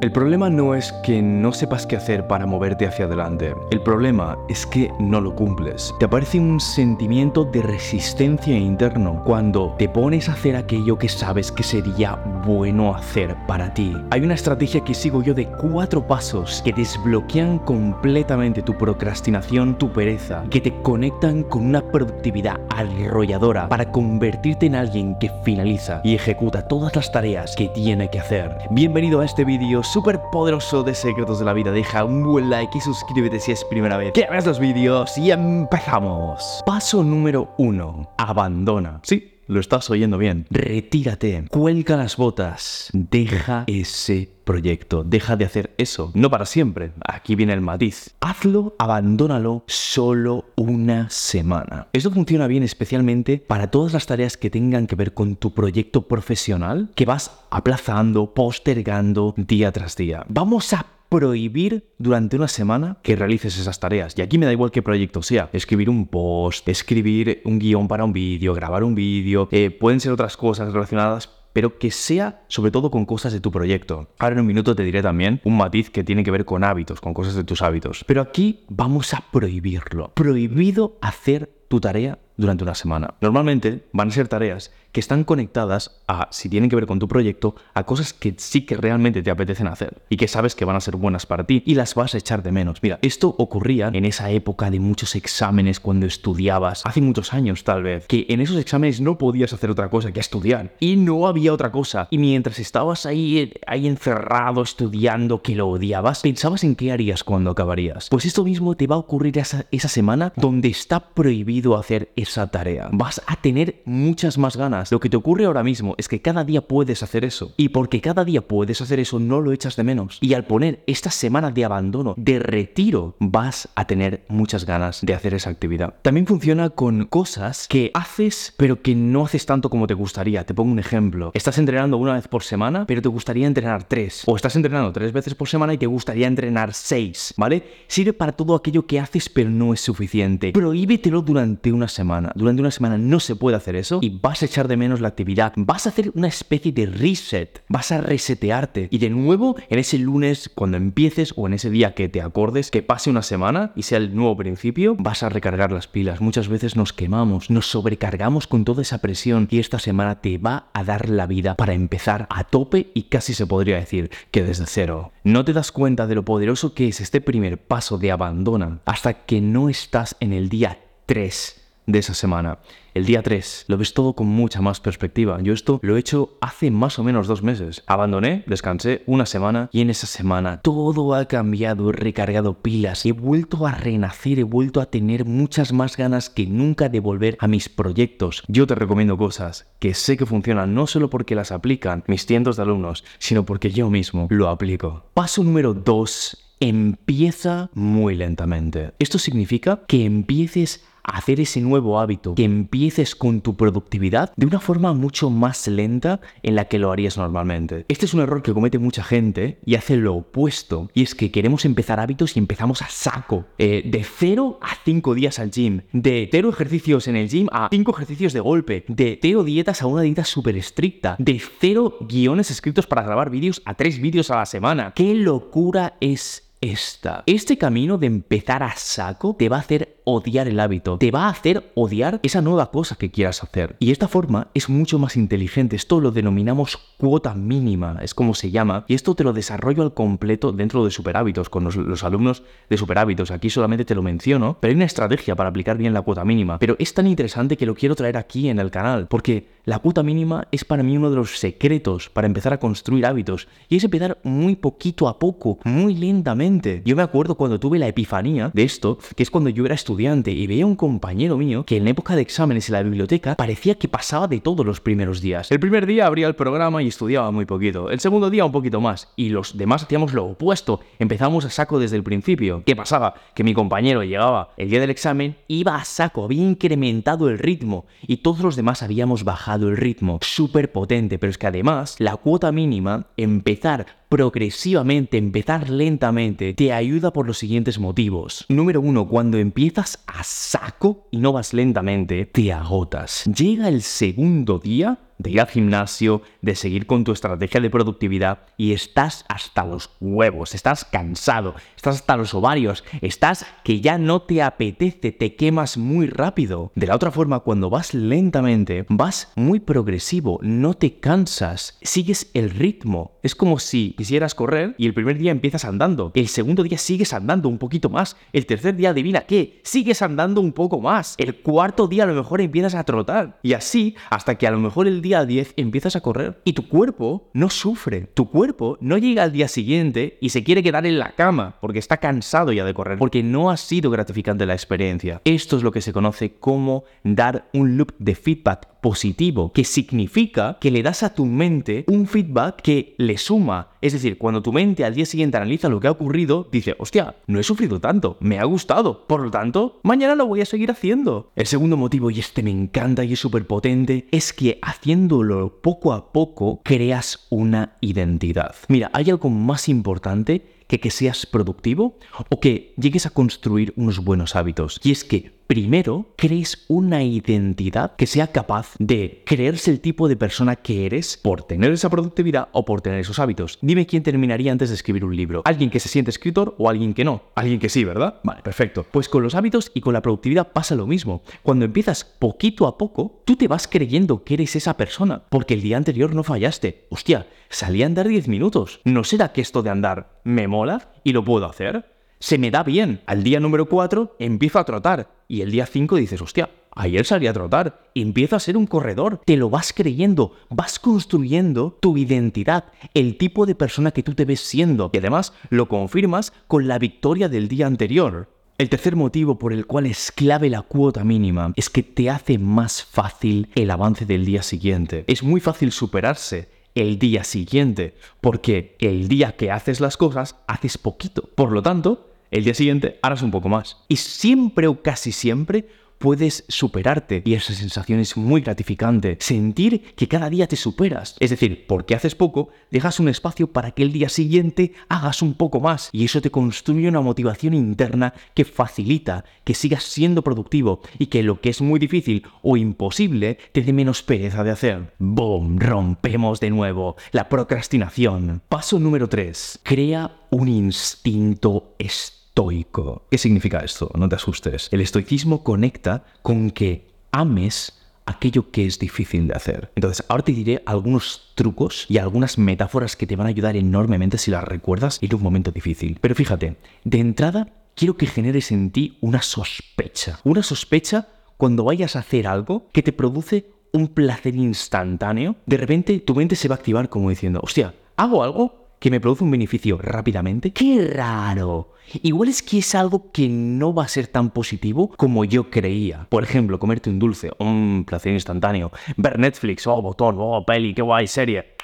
El problema no es que no sepas qué hacer para moverte hacia adelante. El problema es que no lo cumples. Te aparece un sentimiento de resistencia interno cuando te pones a hacer aquello que sabes que sería bueno hacer para ti. Hay una estrategia que sigo yo de cuatro pasos que desbloquean completamente tu procrastinación, tu pereza, que te conectan con una productividad arrolladora para convertirte en alguien que finaliza y ejecuta todas las tareas que tiene que hacer. Bienvenido a este vídeo súper poderoso de Secretos de la Vida. Deja un buen like y suscríbete si es primera vez que ves los vídeos y empezamos. Paso número uno. Abandona. Sí. Lo estás oyendo bien. Retírate, cuelga las botas, deja ese proyecto, deja de hacer eso, no para siempre. Aquí viene el matiz. Hazlo, abandónalo solo una semana. Esto funciona bien especialmente para todas las tareas que tengan que ver con tu proyecto profesional que vas aplazando, postergando día tras día. Vamos a prohibir durante una semana que realices esas tareas. Y aquí me da igual qué proyecto sea. Escribir un post, escribir un guion para un vídeo, grabar un vídeo, eh, pueden ser otras cosas relacionadas, pero que sea sobre todo con cosas de tu proyecto. Ahora en un minuto te diré también un matiz que tiene que ver con hábitos, con cosas de tus hábitos. Pero aquí vamos a prohibirlo. Prohibido hacer tu tarea durante una semana. Normalmente van a ser tareas que están conectadas a, si tienen que ver con tu proyecto, a cosas que sí que realmente te apetecen hacer y que sabes que van a ser buenas para ti y las vas a echar de menos. Mira, esto ocurría en esa época de muchos exámenes cuando estudiabas, hace muchos años tal vez, que en esos exámenes no podías hacer otra cosa que estudiar y no había otra cosa. Y mientras estabas ahí, ahí encerrado estudiando que lo odiabas, pensabas en qué harías cuando acabarías. Pues esto mismo te va a ocurrir esa, esa semana donde está prohibido hacer esa tarea. Vas a tener muchas más ganas. Lo que te ocurre ahora mismo es que cada día puedes hacer eso. Y porque cada día puedes hacer eso, no lo echas de menos. Y al poner esta semana de abandono, de retiro, vas a tener muchas ganas de hacer esa actividad. También funciona con cosas que haces, pero que no haces tanto como te gustaría. Te pongo un ejemplo. Estás entrenando una vez por semana, pero te gustaría entrenar tres. O estás entrenando tres veces por semana y te gustaría entrenar seis, ¿vale? Sirve para todo aquello que haces, pero no es suficiente. Prohíbetelo durante una semana. Durante una semana no se puede hacer eso y vas a echar de menos la actividad. Vas a hacer una especie de reset. Vas a resetearte. Y de nuevo, en ese lunes, cuando empieces o en ese día que te acordes, que pase una semana y sea el nuevo principio, vas a recargar las pilas. Muchas veces nos quemamos, nos sobrecargamos con toda esa presión y esta semana te va a dar la vida para empezar a tope y casi se podría decir que desde cero. No te das cuenta de lo poderoso que es este primer paso de abandona hasta que no estás en el día 3 de esa semana. El día 3 lo ves todo con mucha más perspectiva. Yo esto lo he hecho hace más o menos dos meses. Abandoné, descansé una semana y en esa semana todo ha cambiado, he recargado pilas, he vuelto a renacer, he vuelto a tener muchas más ganas que nunca de volver a mis proyectos. Yo te recomiendo cosas que sé que funcionan no solo porque las aplican mis cientos de alumnos, sino porque yo mismo lo aplico. Paso número 2 empieza muy lentamente. Esto significa que empieces hacer ese nuevo hábito, que empieces con tu productividad de una forma mucho más lenta en la que lo harías normalmente. Este es un error que comete mucha gente y hace lo opuesto, y es que queremos empezar hábitos y empezamos a saco, eh, de 0 a 5 días al gym, de 0 ejercicios en el gym a 5 ejercicios de golpe, de 0 dietas a una dieta súper estricta, de 0 guiones escritos para grabar vídeos a 3 vídeos a la semana. ¿Qué locura es esta. Este camino de empezar a saco te va a hacer odiar el hábito, te va a hacer odiar esa nueva cosa que quieras hacer. Y esta forma es mucho más inteligente. Esto lo denominamos cuota mínima, es como se llama. Y esto te lo desarrollo al completo dentro de Superhábitos, con los, alumnos de Superhábitos. Aquí solamente te lo menciono, pero hay una estrategia para aplicar bien la cuota mínima. Pero es tan interesante que lo quiero traer aquí en el canal, porque la cuota mínima es para mí uno de los secretos para empezar a construir hábitos. Y es empezar muy poquito a poco, muy lentamente. Yo me acuerdo cuando tuve la epifanía de esto, que es cuando yo era estudiante y veía a un compañero mío que en época de exámenes en la biblioteca parecía que pasaba de todos los primeros días. El primer día abría el programa y estudiaba muy poquito. El segundo día un poquito más. Y los demás hacíamos lo opuesto. Empezamos a saco desde el principio. ¿Qué pasaba? Que mi compañero llegaba el día del examen, iba a saco, había incrementado el ritmo y todos los demás habíamos bajado el ritmo. Súper potente, pero es que además la cuota mínima, empezar progresivamente, empezar lentamente, te ayuda por los siguientes motivos. Número uno, cuando empiezas a saco y no vas lentamente, te agotas. Llega el segundo día de ir al gimnasio, de seguir con tu estrategia de productividad y estás hasta los huevos, estás cansado, estás hasta los ovarios, estás que ya no te apetece, te quemas muy rápido. De la otra forma, cuando vas lentamente, vas muy progresivo, no te cansas, sigues el ritmo. Es como si quisieras correr y el primer día empiezas andando, el segundo día sigues andando un poquito más, el tercer día adivina qué, sigues andando un poco más, el cuarto día a lo mejor empiezas a trotar y así hasta que a lo mejor el día día 10 empiezas a correr y tu cuerpo no sufre. Tu cuerpo no llega al día siguiente y se quiere quedar en la cama porque está cansado ya de correr, porque no ha sido gratificante la experiencia. Esto es lo que se conoce como dar un loop de feedback positivo, que significa que le das a tu mente un feedback que le suma. Es decir, cuando tu mente al día siguiente analiza lo que ha ocurrido, dice, hostia, no he sufrido tanto, me ha gustado, por lo tanto, mañana lo voy a seguir haciendo. El segundo motivo, y este me encanta y es súper potente, es que haciéndolo poco a poco creas una identidad. Mira, hay algo más importante que que seas productivo o que llegues a construir unos buenos hábitos. Y es que primero crees una identidad que sea capaz de creerse el tipo de persona que eres por tener esa productividad o por tener esos hábitos. Dime quién terminaría antes de escribir un libro. ¿Alguien que se siente escritor o alguien que no? Alguien que sí, ¿verdad? Vale, perfecto. Pues con los hábitos y con la productividad pasa lo mismo. Cuando empiezas poquito a poco, tú te vas creyendo que eres esa persona porque el día anterior no fallaste. Hostia, salí a andar 10 minutos. ¿No será que esto de andar me mola y lo puedo hacer? Se me da bien. Al día número 4 empiezo a trotar y el día 5 dices, hostia, ayer salí a trotar, empiezo a ser un corredor, te lo vas creyendo, vas construyendo tu identidad, el tipo de persona que tú te ves siendo y además lo confirmas con la victoria del día anterior. El tercer motivo por el cual es clave la cuota mínima es que te hace más fácil el avance del día siguiente. Es muy fácil superarse el día siguiente, porque el día que haces las cosas haces poquito. Por lo tanto, el día siguiente harás un poco más. Y siempre o casi siempre puedes superarte y esa sensación es muy gratificante. Sentir que cada día te superas. Es decir, porque haces poco, dejas un espacio para que el día siguiente hagas un poco más y eso te construye una motivación interna que facilita que sigas siendo productivo y que lo que es muy difícil o imposible te dé menos pereza de hacer. ¡Boom! Rompemos de nuevo la procrastinación. Paso número 3. Crea un instinto estoico estoico. ¿Qué significa esto? No te asustes. El estoicismo conecta con que ames aquello que es difícil de hacer. Entonces, ahora te diré algunos trucos y algunas metáforas que te van a ayudar enormemente si las recuerdas en un momento difícil. Pero fíjate, de entrada quiero que generes en ti una sospecha. Una sospecha cuando vayas a hacer algo que te produce un placer instantáneo. De repente tu mente se va a activar como diciendo, hostia, hago algo que me produce un beneficio rápidamente, qué raro. Igual es que es algo que no va a ser tan positivo como yo creía. Por ejemplo, comerte un dulce, un placer instantáneo. Ver Netflix, oh, botón, oh, peli, qué guay serie.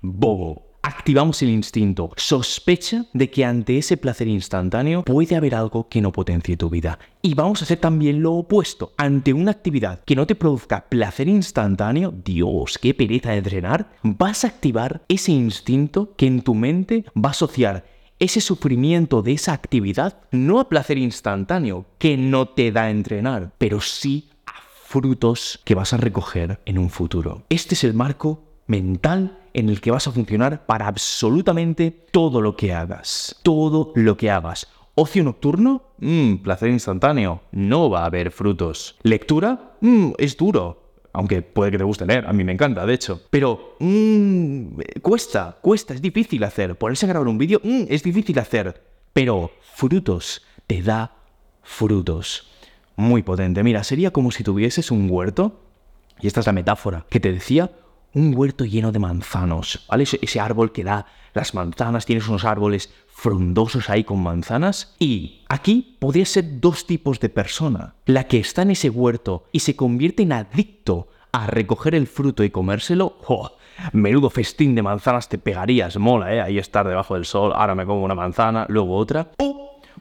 Bobo activamos el instinto. Sospecha de que ante ese placer instantáneo puede haber algo que no potencie tu vida. Y vamos a hacer también lo opuesto. Ante una actividad que no te produzca placer instantáneo, Dios, qué pereza de entrenar, vas a activar ese instinto que en tu mente va a asociar ese sufrimiento de esa actividad no a placer instantáneo que no te da a entrenar, pero sí a frutos que vas a recoger en un futuro. Este es el marco mental en el que vas a funcionar para absolutamente todo lo que hagas. Todo lo que hagas. Ocio nocturno, mmm, placer instantáneo, no va a haber frutos. Lectura, mmm, es duro. Aunque puede que te guste leer, a mí me encanta, de hecho. Pero, mmm, cuesta, cuesta, es difícil hacer. Ponerse a grabar un vídeo, es difícil hacer. Pero frutos, te da frutos. Muy potente. Mira, sería como si tuvieses un huerto, y esta es la metáfora que te decía, un huerto lleno de manzanos, ¿vale? Ese, árbol que da las manzanas, tienes unos árboles frondosos ahí con manzanas. Y aquí podría ser dos tipos de persona. La que está en ese huerto y se convierte en adicto a recoger el fruto y comérselo. ¡Oh! Menudo festín de manzanas te pegarías, mola, ¿eh? Ahí estar debajo del sol, ahora me como una manzana, luego otra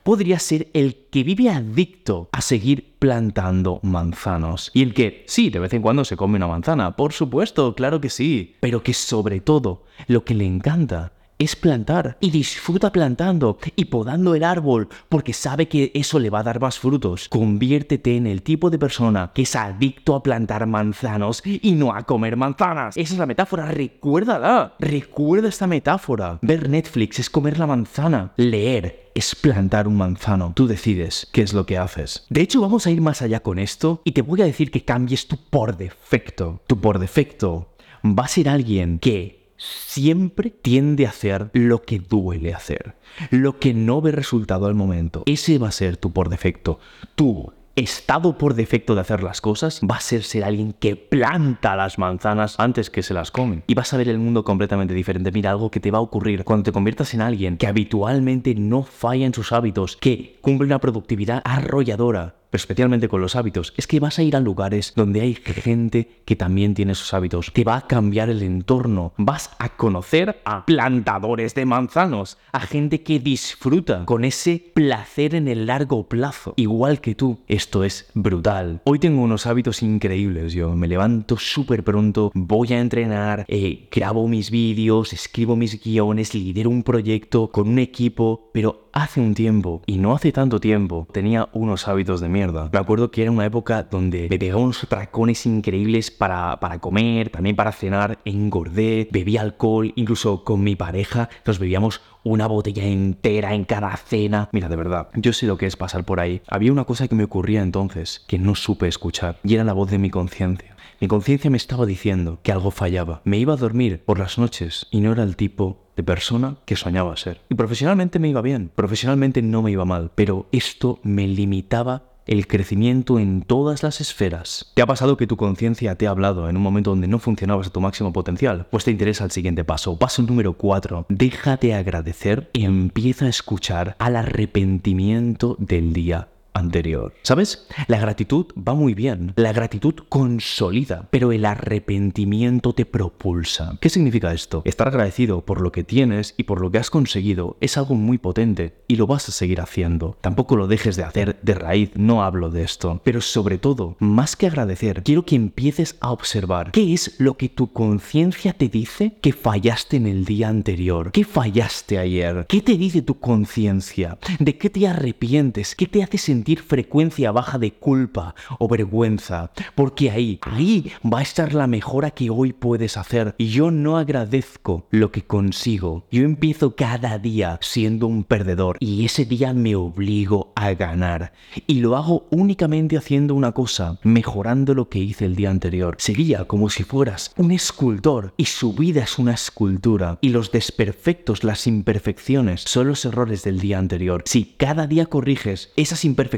podría ser el que vive adicto a seguir plantando manzanos. Y el que, sí, de vez en cuando se come una manzana, por supuesto, claro que sí, pero que sobre todo lo que le encanta es plantar. Y disfruta plantando y podando el árbol porque sabe que eso le va a dar más frutos. Conviértete en el tipo de persona que es adicto a plantar manzanos y no a comer manzanas. Esa es la metáfora, recuérdala. Recuerda esta metáfora. Ver Netflix es comer la manzana. Leer es plantar un manzano. Tú decides qué es lo que haces. De hecho, vamos a ir más allá con esto y te voy a decir que cambies tu por defecto. Tu por defecto va a ser alguien que siempre tiende a hacer lo que duele hacer, lo que no ve resultado al momento. Ese va a ser tu por defecto. Tú estado por defecto de hacer las cosas va a ser ser alguien que planta las manzanas antes que se las comen. Y vas a ver el mundo completamente diferente. Mira, algo que te va a ocurrir cuando te conviertas en alguien que habitualmente no falla en sus hábitos, que cumple una productividad arrolladora, pero especialmente con los hábitos, es que vas a ir a lugares donde hay gente que también tiene esos hábitos. Te va a cambiar el entorno. Vas a conocer a plantadores de manzanos, a gente que disfruta con ese placer en el largo plazo, igual que tú. Esto es brutal. Hoy tengo unos hábitos increíbles. Yo me levanto súper pronto, voy a entrenar, eh, grabo mis vídeos, escribo mis guiones, lidero un proyecto con un equipo, pero hace un tiempo, y no hace tanto tiempo, tenía unos hábitos de mierda. Me acuerdo que era una época donde me pegaba unos tracones increíbles para, para comer, también para cenar, engordé, bebía alcohol, incluso con mi pareja nos bebíamos una botella entera en cada cena. Mira, de verdad, yo sé lo que es pasar por ahí. Había una cosa que me ocurría entonces que no supe escuchar, y era la voz de mi conciencia. Mi conciencia me estaba diciendo que algo fallaba. Me iba a dormir por las noches y no era el tipo de persona que soñaba ser. Y profesionalmente me iba bien, profesionalmente no me iba mal, pero esto me limitaba el crecimiento en todas las esferas. ¿Te ha pasado que tu conciencia te ha hablado en un momento donde no funcionabas a tu máximo potencial? Pues te interesa el siguiente paso. Paso número 4. Deja de agradecer y empieza a escuchar al arrepentimiento del día anterior. ¿Sabes? La gratitud va muy bien. La gratitud consolida, pero el arrepentimiento te propulsa. ¿Qué significa esto? Estar agradecido por lo que tienes y por lo que has conseguido es algo muy potente y lo vas a seguir haciendo. Tampoco lo dejes de hacer de raíz, no hablo de esto. Pero sobre todo, más que agradecer, quiero que empieces a observar qué es lo que tu conciencia te dice que fallaste en el día anterior. ¿Qué fallaste ayer? ¿Qué te dice tu conciencia? ¿De qué te arrepientes? ¿Qué te hace sentir frecuencia baja de culpa o vergüenza, porque ahí, ahí va a estar la mejora que hoy puedes hacer. Y yo no agradezco lo que consigo. Yo empiezo cada día siendo un perdedor y ese día me obligo a ganar. Y lo hago únicamente haciendo una cosa, mejorando lo que hice el día anterior. Sería como si fueras un escultor y su vida es una escultura y los desperfectos, las imperfecciones son los errores del día anterior. Si cada día corriges esas imperfecciones,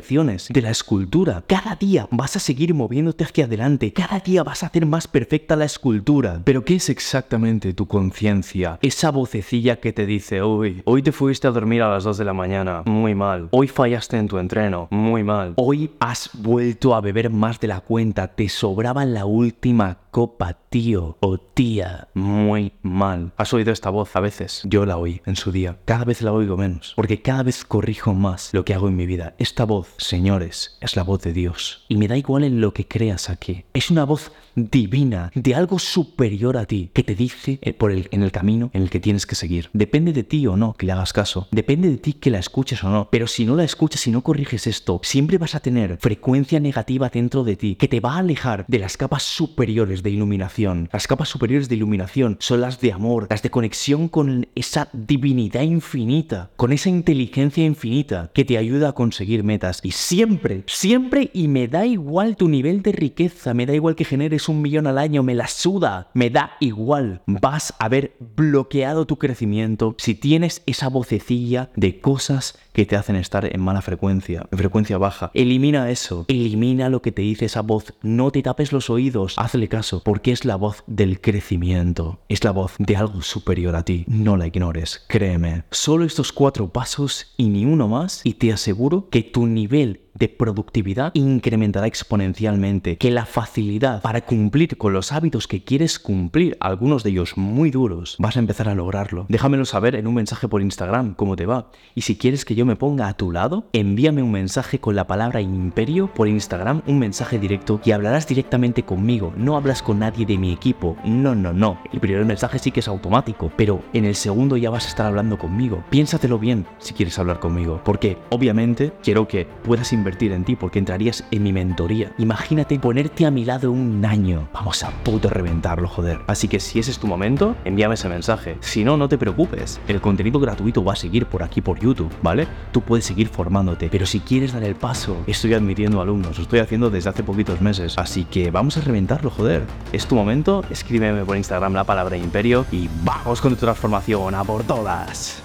de la escultura. Cada día vas a seguir moviéndote hacia adelante, cada día vas a hacer más perfecta la escultura. Pero ¿qué es exactamente tu conciencia? Esa vocecilla que te dice, hoy, hoy te fuiste a dormir a las 2 de la mañana, muy mal. Hoy fallaste en tu entreno, muy mal. Hoy has vuelto a beber más de la cuenta, te sobraba la última copa, tío o tía, muy mal. ¿Has oído esta voz a veces? Yo la oí en su día. Cada vez la oigo menos, porque cada vez corrijo más lo que hago en mi vida. Esta voz, señores, es la voz de Dios. Y me da igual en lo que creas aquí. Es una voz divina, de algo superior a ti, que te dice eh, por el, en el camino en el que tienes que seguir. Depende de ti o no que le hagas caso. Depende de ti que la escuches o no. Pero si no la escuchas y no corriges esto, siempre vas a tener frecuencia negativa dentro de ti que te va a alejar de las capas superiores de iluminación. Las capas superiores de iluminación son las de amor, las de conexión con esa divinidad infinita, con esa inteligencia infinita que te ayuda a conseguir metas. Y siempre, siempre, y me da igual tu nivel de riqueza, me da igual que generes un millón al año, me la suda, me da igual. Vas a haber bloqueado tu crecimiento si tienes esa vocecilla de cosas que te hacen estar en mala frecuencia, en frecuencia baja. Elimina eso, elimina lo que te dice esa voz, no te tapes los oídos, hazle caso, porque es la voz del crecimiento, es la voz de algo superior a ti, no la ignores, créeme. Solo estos cuatro pasos y ni uno más y te aseguro que tu nivel de productividad incrementará exponencialmente, que la facilidad para cumplir con los hábitos que quieres cumplir, algunos de ellos muy duros, vas a empezar a lograrlo. Déjamelo saber en un mensaje por Instagram cómo te va. Y si quieres que yo me ponga a tu lado, envíame un mensaje con la palabra imperio por Instagram, un mensaje directo y hablarás directamente conmigo. No hablas con nadie de mi equipo. No, no, no. El primer mensaje sí que es automático, pero en el segundo ya vas a estar hablando conmigo. Piénsatelo bien si quieres hablar conmigo, porque obviamente quiero que puedas en ti porque entrarías en mi mentoría. Imagínate ponerte a mi lado un año. Vamos a puto reventarlo, joder. Así que si ese es tu momento, envíame ese mensaje. Si no, no te preocupes. El contenido gratuito va a seguir por aquí por YouTube, ¿vale? Tú puedes seguir formándote, pero si quieres dar el paso, estoy admitiendo alumnos, lo estoy haciendo desde hace poquitos meses. Así que vamos a reventarlo, joder. Es tu momento, escríbeme por Instagram la palabra imperio y vamos con tu transformación a por todas.